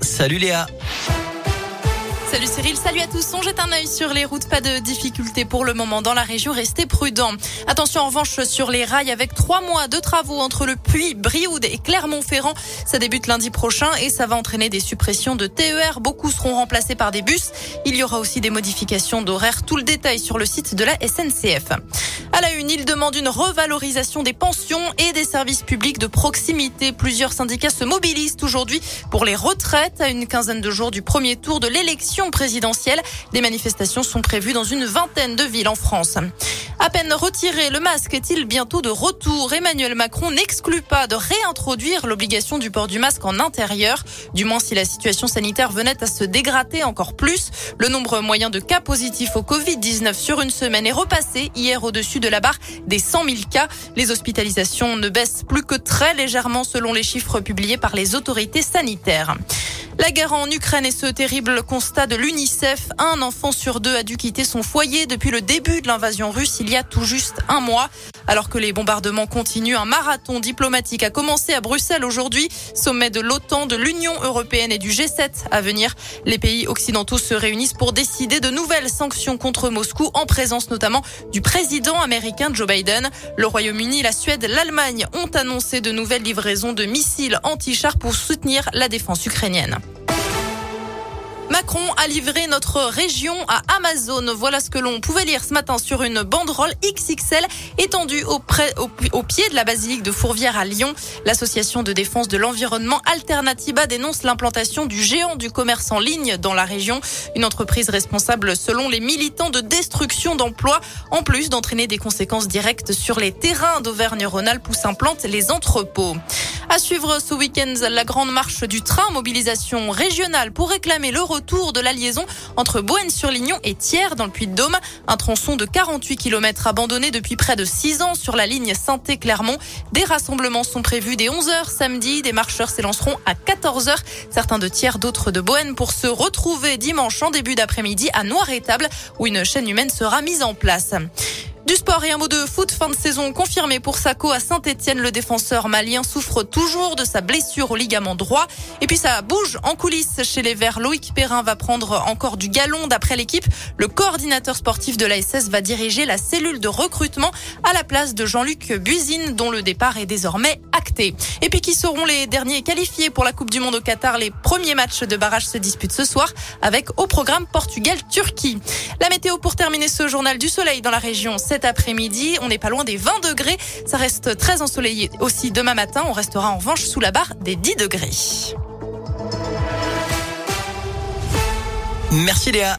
Salut Léa. Salut Cyril, salut à tous. On jette un œil sur les routes. Pas de difficultés pour le moment dans la région. Restez prudents. Attention en revanche sur les rails avec trois mois de travaux entre le Puy, Brioude et Clermont-Ferrand. Ça débute lundi prochain et ça va entraîner des suppressions de TER. Beaucoup seront remplacés par des bus. Il y aura aussi des modifications d'horaires. Tout le détail sur le site de la SNCF. À la une, il demande une revalorisation des pensions et des services publics de proximité. Plusieurs syndicats se mobilisent aujourd'hui pour les retraites à une quinzaine de jours du premier tour de l'élection présidentielle. Des manifestations sont prévues dans une vingtaine de villes en France. À peine retiré, le masque est-il bientôt de retour Emmanuel Macron n'exclut pas de réintroduire l'obligation du port du masque en intérieur, du moins si la situation sanitaire venait à se dégrader encore plus. Le nombre moyen de cas positifs au Covid-19 sur une semaine est repassé hier au-dessus de la barre des 100 000 cas. Les hospitalisations ne baissent plus que très légèrement selon les chiffres publiés par les autorités sanitaires. La guerre en Ukraine et ce terrible constat de l'UNICEF, un enfant sur deux a dû quitter son foyer depuis le début de l'invasion russe il y a tout juste un mois. Alors que les bombardements continuent, un marathon diplomatique a commencé à Bruxelles aujourd'hui, sommet de l'OTAN, de l'Union européenne et du G7 à venir. Les pays occidentaux se réunissent pour décider de nouvelles sanctions contre Moscou en présence notamment du président américain Joe Biden. Le Royaume-Uni, la Suède, l'Allemagne ont annoncé de nouvelles livraisons de missiles anti-chars pour soutenir la défense ukrainienne. Macron a livré notre région à Amazon. Voilà ce que l'on pouvait lire ce matin sur une banderole XXL étendue au, au, pied de la basilique de Fourvière à Lyon. L'association de défense de l'environnement Alternativa dénonce l'implantation du géant du commerce en ligne dans la région. Une entreprise responsable selon les militants de destruction d'emplois, en plus d'entraîner des conséquences directes sur les terrains d'Auvergne-Rhône-Alpes où s'implantent les entrepôts. À suivre ce week-end, la grande marche du train, mobilisation régionale pour réclamer le retour de la liaison entre Boenne-sur-Lignon et Thiers dans le Puy-de-Dôme. Un tronçon de 48 km abandonné depuis près de 6 ans sur la ligne Saint-Clermont. Des rassemblements sont prévus dès 11h samedi. Des marcheurs s'élanceront à 14h. Certains de Thiers, d'autres de Boenne pour se retrouver dimanche en début d'après-midi à Noir-Étable où une chaîne humaine sera mise en place. Du sport et un mot de foot, fin de saison confirmé pour Sako à Saint-Etienne. Le défenseur malien souffre toujours de sa blessure au ligament droit. Et puis ça bouge en coulisses chez les Verts. Loïc Perrin va prendre encore du galon d'après l'équipe. Le coordinateur sportif de l'ASS va diriger la cellule de recrutement à la place de Jean-Luc Buisine dont le départ est désormais acté. Et puis qui seront les derniers qualifiés pour la Coupe du Monde au Qatar? Les premiers matchs de barrage se disputent ce soir avec au programme Portugal-Turquie. La météo pour terminer ce journal du soleil dans la région cet après-midi. On n'est pas loin des 20 degrés. Ça reste très ensoleillé aussi demain matin. On restera en revanche sous la barre des 10 degrés. Merci Léa.